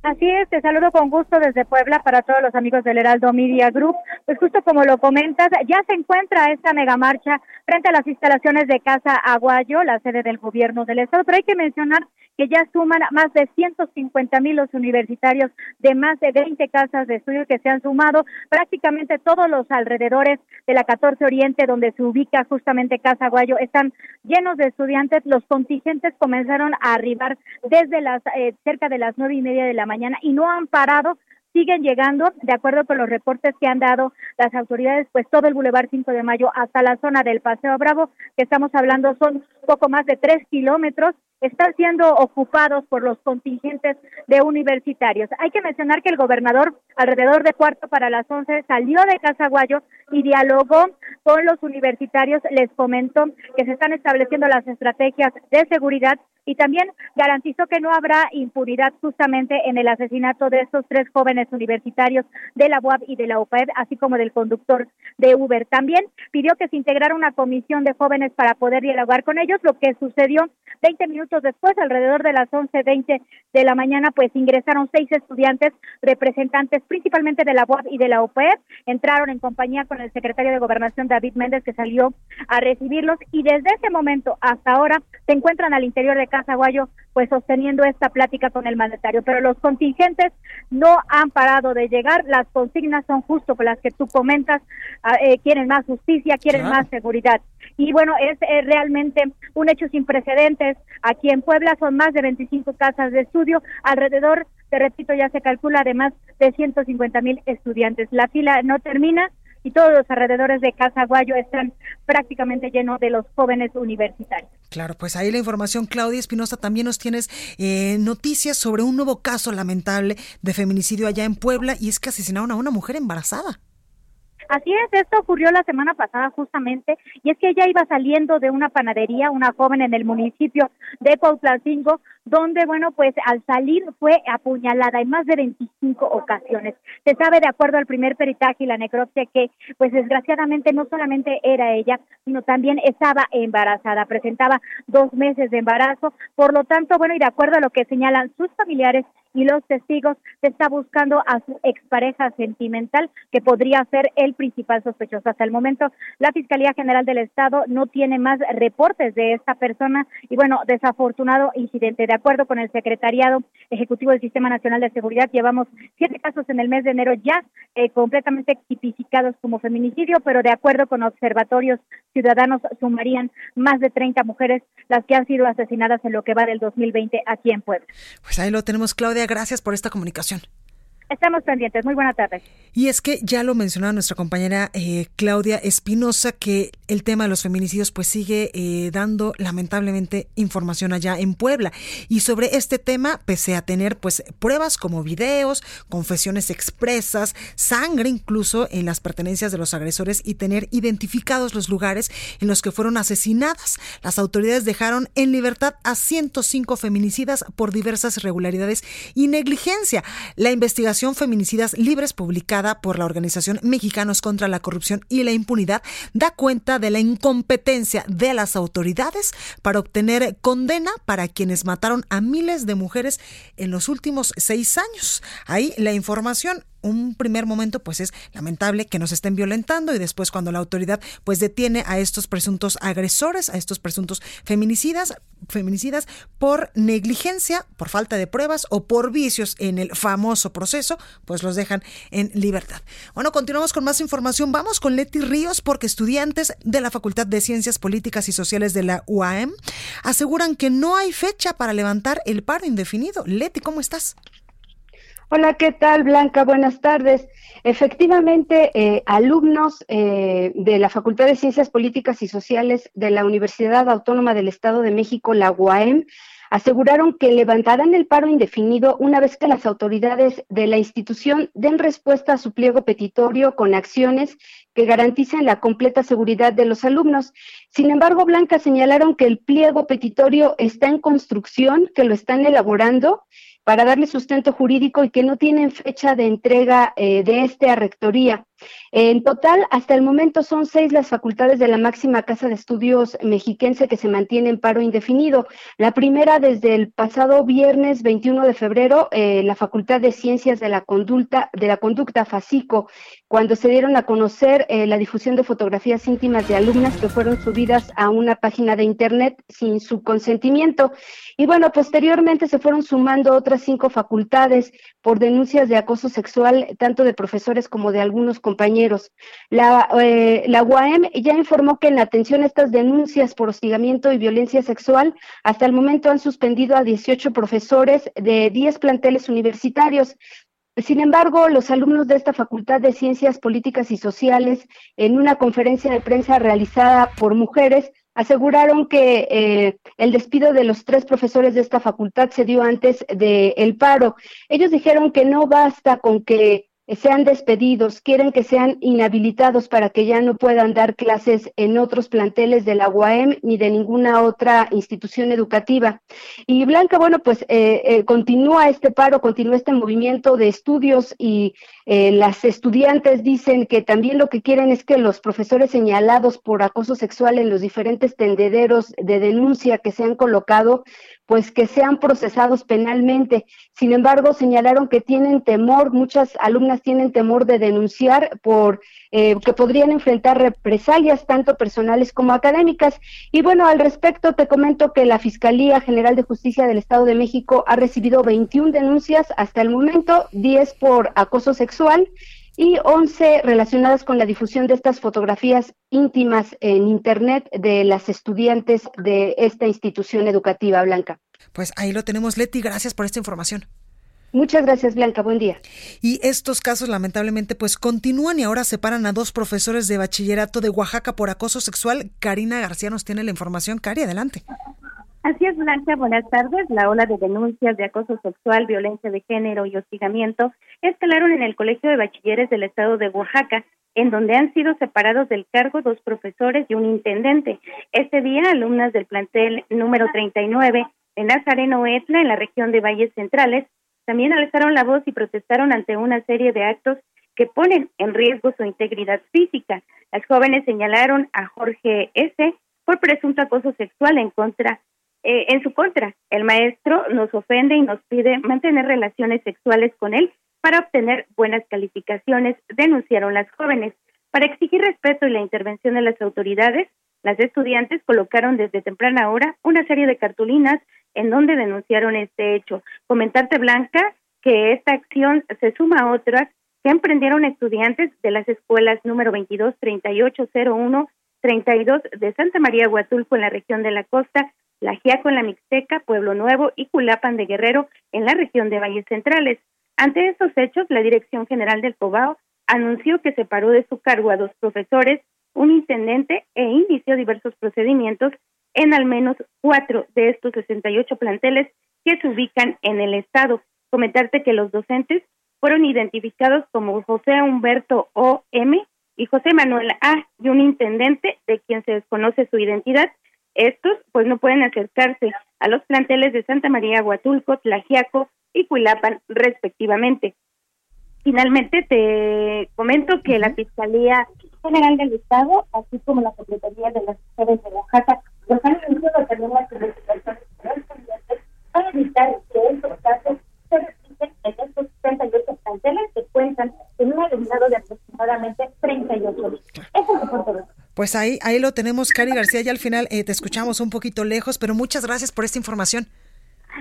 Así es, te saludo con gusto desde Puebla para todos los amigos del Heraldo Media Group. Pues justo como lo comentas, ya se encuentra esta mega marcha frente a las instalaciones de Casa Aguayo, la sede del gobierno del estado, pero hay que mencionar que ya suman más de 150 mil los universitarios de más de 20 casas de estudio que se han sumado prácticamente todos los alrededores de la 14 Oriente, donde se ubica justamente Casa Aguayo, están llenos de estudiantes. Los contingentes comenzaron a arribar desde las eh, cerca de las nueve y media de la mañana y no han parado siguen llegando, de acuerdo con los reportes que han dado las autoridades, pues todo el Boulevard 5 de Mayo hasta la zona del Paseo Bravo, que estamos hablando son poco más de tres kilómetros, están siendo ocupados por los contingentes de universitarios. Hay que mencionar que el gobernador, alrededor de cuarto para las once, salió de Casaguayo y dialogó con los universitarios, les comentó que se están estableciendo las estrategias de seguridad y también garantizó que no habrá impunidad justamente en el asesinato de estos tres jóvenes universitarios de la UAB y de la UPAED, así como del conductor de Uber. También pidió que se integrara una comisión de jóvenes para poder dialogar con ellos, lo que sucedió 20 minutos después, alrededor de las 11.20 de la mañana, pues ingresaron seis estudiantes representantes principalmente de la UAB y de la UPAED, entraron en compañía con el secretario de Gobernación David Méndez que salió a recibirlos y desde ese momento hasta ahora se encuentran al interior de Casaguayo, pues sosteniendo esta plática con el mandatario. Pero los contingentes no han parado de llegar. Las consignas son justo las que tú comentas. Ah, eh, quieren más justicia, quieren más seguridad. Y bueno, es realmente un hecho sin precedentes. Aquí en Puebla son más de 25 casas de estudio, alrededor, te repito, ya se calcula de más de 150 mil estudiantes. La fila no termina y todos los alrededores de Casa Guayo están prácticamente llenos de los jóvenes universitarios. Claro, pues ahí la información, Claudia Espinosa, también nos tienes eh, noticias sobre un nuevo caso lamentable de feminicidio allá en Puebla y es que asesinaron a una mujer embarazada. Así es, esto ocurrió la semana pasada justamente, y es que ella iba saliendo de una panadería, una joven en el municipio de Pautlancingo, donde, bueno, pues al salir fue apuñalada en más de 25 ocasiones. Se sabe, de acuerdo al primer peritaje y la necropsia, que, pues desgraciadamente no solamente era ella, sino también estaba embarazada, presentaba dos meses de embarazo, por lo tanto, bueno, y de acuerdo a lo que señalan sus familiares, y los testigos se está buscando a su expareja sentimental que podría ser el principal sospechoso. Hasta el momento, la Fiscalía General del Estado no tiene más reportes de esta persona y bueno, desafortunado incidente. De acuerdo con el Secretariado Ejecutivo del Sistema Nacional de Seguridad, llevamos siete casos en el mes de enero ya eh, completamente tipificados como feminicidio, pero de acuerdo con observatorios ciudadanos sumarían más de 30 mujeres las que han sido asesinadas en lo que va del 2020 aquí en Puebla. Pues ahí lo tenemos, Claudia gracias por esta comunicación. Estamos pendientes. Muy buena tarde. Y es que ya lo mencionaba nuestra compañera eh, Claudia Espinosa que el tema de los feminicidios pues sigue eh, dando lamentablemente información allá en Puebla. Y sobre este tema, pese a tener pues pruebas como videos, confesiones expresas, sangre incluso en las pertenencias de los agresores y tener identificados los lugares en los que fueron asesinadas, las autoridades dejaron en libertad a 105 feminicidas por diversas irregularidades y negligencia. La investigación Feminicidas Libres, publicada por la organización Mexicanos contra la Corrupción y la Impunidad, da cuenta de la incompetencia de las autoridades para obtener condena para quienes mataron a miles de mujeres en los últimos seis años. Ahí la información un primer momento pues es lamentable que nos estén violentando y después cuando la autoridad pues detiene a estos presuntos agresores, a estos presuntos feminicidas, feminicidas por negligencia, por falta de pruebas o por vicios en el famoso proceso, pues los dejan en libertad. Bueno, continuamos con más información. Vamos con Leti Ríos porque estudiantes de la Facultad de Ciencias Políticas y Sociales de la UAM aseguran que no hay fecha para levantar el paro indefinido. Leti, ¿cómo estás? Hola, ¿qué tal, Blanca? Buenas tardes. Efectivamente, eh, alumnos eh, de la Facultad de Ciencias Políticas y Sociales de la Universidad Autónoma del Estado de México, la UAM, aseguraron que levantarán el paro indefinido una vez que las autoridades de la institución den respuesta a su pliego petitorio con acciones que garanticen la completa seguridad de los alumnos. Sin embargo, Blanca señalaron que el pliego petitorio está en construcción, que lo están elaborando para darle sustento jurídico y que no tienen fecha de entrega eh, de este a Rectoría. En total, hasta el momento son seis las facultades de la máxima casa de estudios mexiquense que se mantienen en paro indefinido. La primera desde el pasado viernes 21 de febrero, eh, la Facultad de Ciencias de la Conducta, de la Conducta FACICO, cuando se dieron a conocer eh, la difusión de fotografías íntimas de alumnas que fueron subidas a una página de internet sin su consentimiento. Y bueno, posteriormente se fueron sumando otras cinco facultades por denuncias de acoso sexual, tanto de profesores como de algunos compañeros. La, eh, la UAM ya informó que en atención a estas denuncias por hostigamiento y violencia sexual, hasta el momento han suspendido a 18 profesores de 10 planteles universitarios. Sin embargo, los alumnos de esta Facultad de Ciencias Políticas y Sociales, en una conferencia de prensa realizada por mujeres, aseguraron que eh, el despido de los tres profesores de esta facultad se dio antes del paro. Ellos dijeron que no basta con que sean despedidos, quieren que sean inhabilitados para que ya no puedan dar clases en otros planteles de la UAM ni de ninguna otra institución educativa. Y Blanca, bueno, pues eh, eh, continúa este paro, continúa este movimiento de estudios y eh, las estudiantes dicen que también lo que quieren es que los profesores señalados por acoso sexual en los diferentes tendederos de denuncia que se han colocado pues que sean procesados penalmente. Sin embargo, señalaron que tienen temor, muchas alumnas tienen temor de denunciar por eh, que podrían enfrentar represalias tanto personales como académicas. Y bueno, al respecto te comento que la Fiscalía General de Justicia del Estado de México ha recibido 21 denuncias hasta el momento, 10 por acoso sexual y 11 relacionadas con la difusión de estas fotografías íntimas en Internet de las estudiantes de esta institución educativa blanca. Pues ahí lo tenemos, Leti, gracias por esta información. Muchas gracias, Blanca. Buen día. Y estos casos, lamentablemente, pues continúan y ahora separan a dos profesores de bachillerato de Oaxaca por acoso sexual. Karina García nos tiene la información. Cari, adelante. Así es, Blanca, buenas tardes. La ola de denuncias de acoso sexual, violencia de género y hostigamiento escalaron en el Colegio de Bachilleres del Estado de Oaxaca, en donde han sido separados del cargo dos profesores y un intendente. Este día, alumnas del plantel número 39 en Nazareno Etla, en la región de Valles Centrales, también alzaron la voz y protestaron ante una serie de actos que ponen en riesgo su integridad física. Las jóvenes señalaron a Jorge S. por presunto acoso sexual en contra eh, en su contra. El maestro nos ofende y nos pide mantener relaciones sexuales con él para obtener buenas calificaciones, denunciaron las jóvenes. Para exigir respeto y la intervención de las autoridades, las estudiantes colocaron desde temprana hora una serie de cartulinas en donde denunciaron este hecho. Comentarte, Blanca, que esta acción se suma a otras que emprendieron estudiantes de las escuelas número 22, 3801, 32 de Santa María Huatulco en la región de la costa, la Giaco en la Mixteca, Pueblo Nuevo y Culapan de Guerrero en la región de Valles Centrales. Ante estos hechos, la Dirección General del Cobao anunció que separó de su cargo a dos profesores, un intendente e inició diversos procedimientos en al menos cuatro de estos 68 planteles que se ubican en el estado. Comentarte que los docentes fueron identificados como José Humberto O. M. y José Manuel A. y un intendente de quien se desconoce su identidad estos pues no pueden acercarse a los planteles de Santa María, Huatulco, Tlajiaco y Cuilapan respectivamente. Finalmente te comento que la Fiscalía General del Estado, así como la Secretaría de las Mujeres de Oaxaca, los han iniciado también las investigaciones para evitar que estos casos se repiten en estos 38 planteles que cuentan en un alumnado de aproximadamente 38 mil. Eso es por pues ahí, ahí lo tenemos, Cari García. Ya al final eh, te escuchamos un poquito lejos, pero muchas gracias por esta información.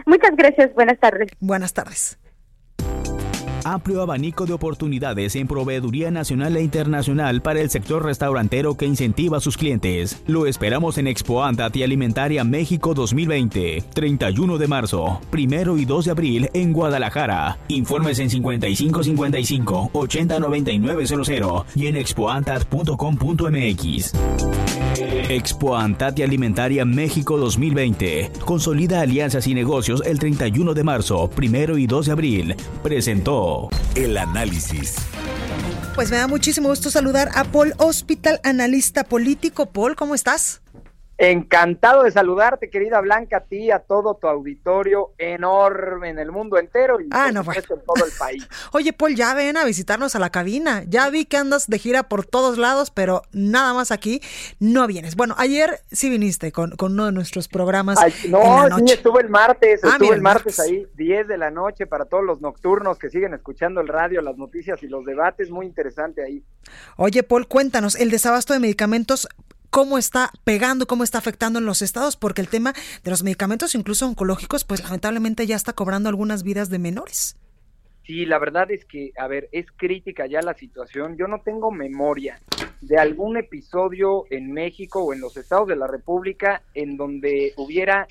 Muchas gracias. Buenas tardes. Buenas tardes amplio abanico de oportunidades en proveeduría nacional e internacional para el sector restaurantero que incentiva a sus clientes. Lo esperamos en Expo Andat y Alimentaria México 2020, 31 de marzo, 1 y 2 de abril en Guadalajara. Informes en 5555 809900 y en expoantat.com.mx. Expo Antat y Alimentaria México 2020. Consolida alianzas y negocios el 31 de marzo, 1 y 2 de abril. Presentó el análisis. Pues me da muchísimo gusto saludar a Paul Hospital, analista político. Paul, ¿cómo estás? Encantado de saludarte, querida Blanca, a ti, a todo tu auditorio enorme en el mundo entero y ah, en todo el país. Oye, Paul, ya ven a visitarnos a la cabina. Ya vi que andas de gira por todos lados, pero nada más aquí no vienes. Bueno, ayer sí viniste con, uno de nuestros programas. no, sí, estuve el martes, ah, estuve el martes ahí, 10 de la noche para todos los nocturnos que siguen escuchando el radio, las noticias y los debates, muy interesante ahí. Oye, Paul, cuéntanos, el desabasto de medicamentos cómo está pegando, cómo está afectando en los estados, porque el tema de los medicamentos, incluso oncológicos, pues lamentablemente ya está cobrando algunas vidas de menores. Sí, la verdad es que, a ver, es crítica ya la situación. Yo no tengo memoria de algún episodio en México o en los estados de la República en donde hubiera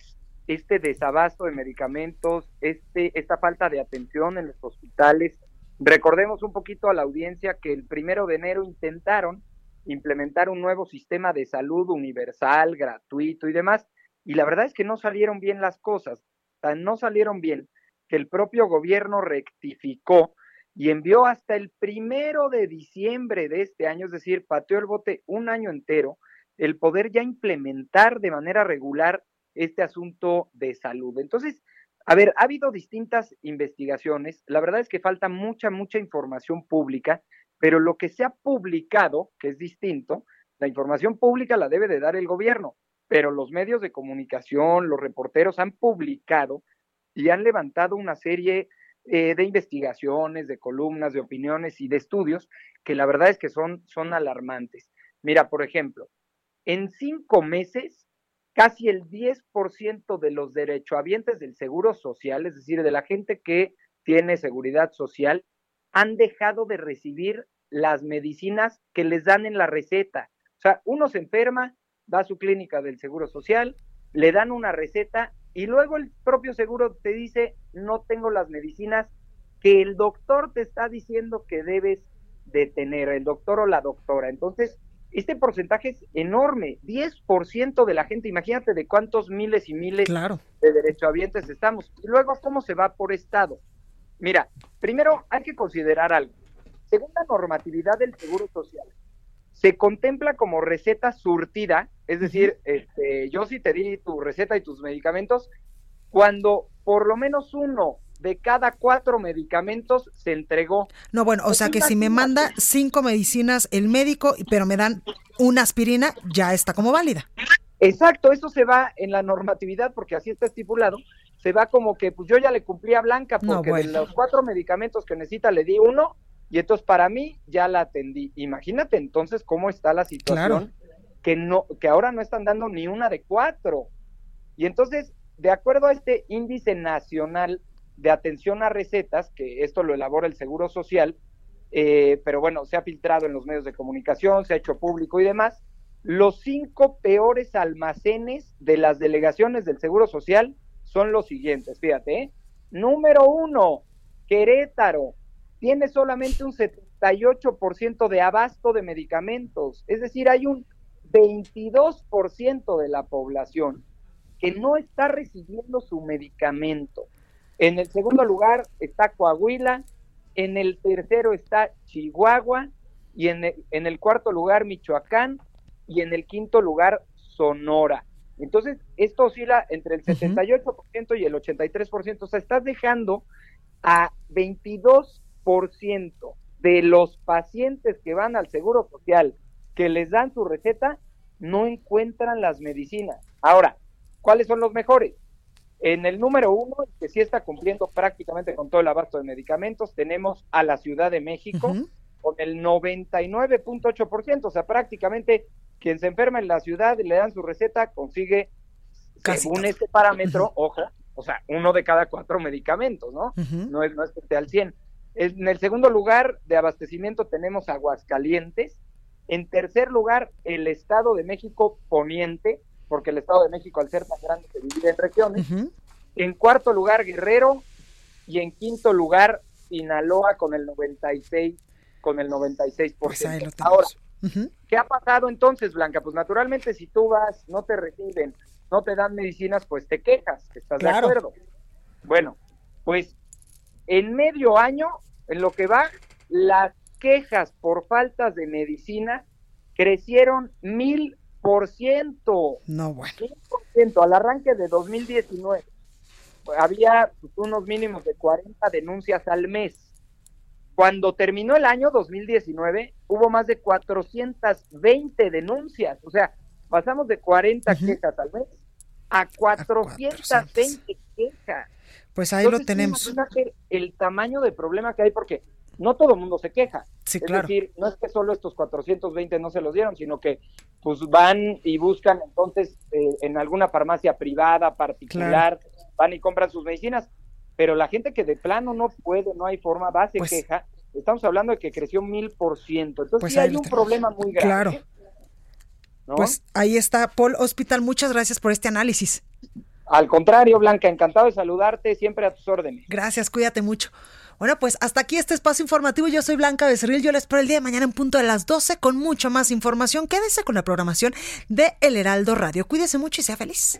este desabasto de medicamentos, este, esta falta de atención en los hospitales. Recordemos un poquito a la audiencia que el primero de enero intentaron implementar un nuevo sistema de salud universal, gratuito y demás. Y la verdad es que no salieron bien las cosas, no salieron bien que el propio gobierno rectificó y envió hasta el primero de diciembre de este año, es decir, pateó el bote un año entero, el poder ya implementar de manera regular este asunto de salud. Entonces, a ver, ha habido distintas investigaciones, la verdad es que falta mucha, mucha información pública pero lo que se ha publicado, que es distinto, la información pública la debe de dar el gobierno, pero los medios de comunicación, los reporteros han publicado y han levantado una serie eh, de investigaciones, de columnas, de opiniones y de estudios que la verdad es que son, son alarmantes. Mira, por ejemplo, en cinco meses, casi el 10% de los derechohabientes del Seguro Social, es decir, de la gente que tiene seguridad social, han dejado de recibir las medicinas que les dan en la receta. O sea, uno se enferma, va a su clínica del Seguro Social, le dan una receta y luego el propio seguro te dice, no tengo las medicinas que el doctor te está diciendo que debes de tener, el doctor o la doctora. Entonces, este porcentaje es enorme, 10% de la gente, imagínate de cuántos miles y miles de derechohabientes estamos. Y luego, ¿cómo se va por estado? Mira, primero hay que considerar algo. Según la normatividad del Seguro Social, se contempla como receta surtida, es decir, este, yo sí te di tu receta y tus medicamentos, cuando por lo menos uno de cada cuatro medicamentos se entregó. No, bueno, o sea que si me manda cinco medicinas el médico, pero me dan una aspirina, ya está como válida. Exacto, eso se va en la normatividad porque así está estipulado. Se va como que pues yo ya le cumplí a Blanca porque de los cuatro medicamentos que necesita le di uno y entonces para mí ya la atendí. Imagínate entonces cómo está la situación que no que ahora no están dando ni una de cuatro. Y entonces, de acuerdo a este índice nacional de atención a recetas, que esto lo elabora el Seguro Social, eh, pero bueno, se ha filtrado en los medios de comunicación, se ha hecho público y demás, los cinco peores almacenes de las delegaciones del Seguro Social son los siguientes, fíjate, ¿eh? número uno, Querétaro, tiene solamente un 78% de abasto de medicamentos, es decir, hay un 22% de la población que no está recibiendo su medicamento. En el segundo lugar está Coahuila, en el tercero está Chihuahua y en el, en el cuarto lugar Michoacán y en el quinto lugar Sonora. Entonces, esto oscila entre el 78% y el 83%. O sea, estás dejando a 22% de los pacientes que van al Seguro Social, que les dan su receta, no encuentran las medicinas. Ahora, ¿cuáles son los mejores? En el número uno, que sí está cumpliendo prácticamente con todo el abasto de medicamentos, tenemos a la Ciudad de México con el 99.8%, o sea, prácticamente quien se enferma en la ciudad y le dan su receta, consigue, según este parámetro, ojo, o sea, uno de cada cuatro medicamentos, ¿no? No es, no es que esté al 100. En el segundo lugar de abastecimiento tenemos Aguascalientes. En tercer lugar, el Estado de México Poniente, porque el Estado de México, al ser más grande, se divide en regiones. En cuarto lugar, Guerrero. Y en quinto lugar, Sinaloa con el 96, con el 96%. Pues Ahora, ¿qué ha pasado entonces, Blanca? Pues naturalmente, si tú vas, no te reciben, no te dan medicinas, pues te quejas, ¿estás de acuerdo? Bueno, pues en medio año, en lo que va, las quejas por faltas de medicina crecieron mil por ciento. No, bueno. por ciento al arranque de 2019. Había pues, unos mínimos de 40 denuncias al mes. Cuando terminó el año 2019, hubo más de 420 denuncias. O sea, pasamos de 40 quejas al mes a 420 quejas. Pues ahí lo tenemos. Imagínate el tamaño de problema que hay, porque no todo el mundo se queja. Sí, es claro. decir, no es que solo estos 420 no se los dieron, sino que pues van y buscan entonces eh, en alguna farmacia privada, particular, van y compran sus medicinas. Pero la gente que de plano no puede, no hay forma, va, se Pues queja. Estamos hablando de que creció mil por ciento. Entonces Pues sí hay un tenemos. problema muy grave. Claro. ¿no? Pues ahí está, Paul Hospital. Muchas gracias por este análisis. Al contrario, Blanca, encantado de saludarte, siempre a tus órdenes. Gracias, cuídate mucho. Bueno, pues hasta aquí este espacio informativo. Yo soy Blanca Becerril. Yo les espero el día de mañana en punto de las 12 con mucho más información. Quédese con la programación de El Heraldo Radio. Cuídese mucho y sea feliz.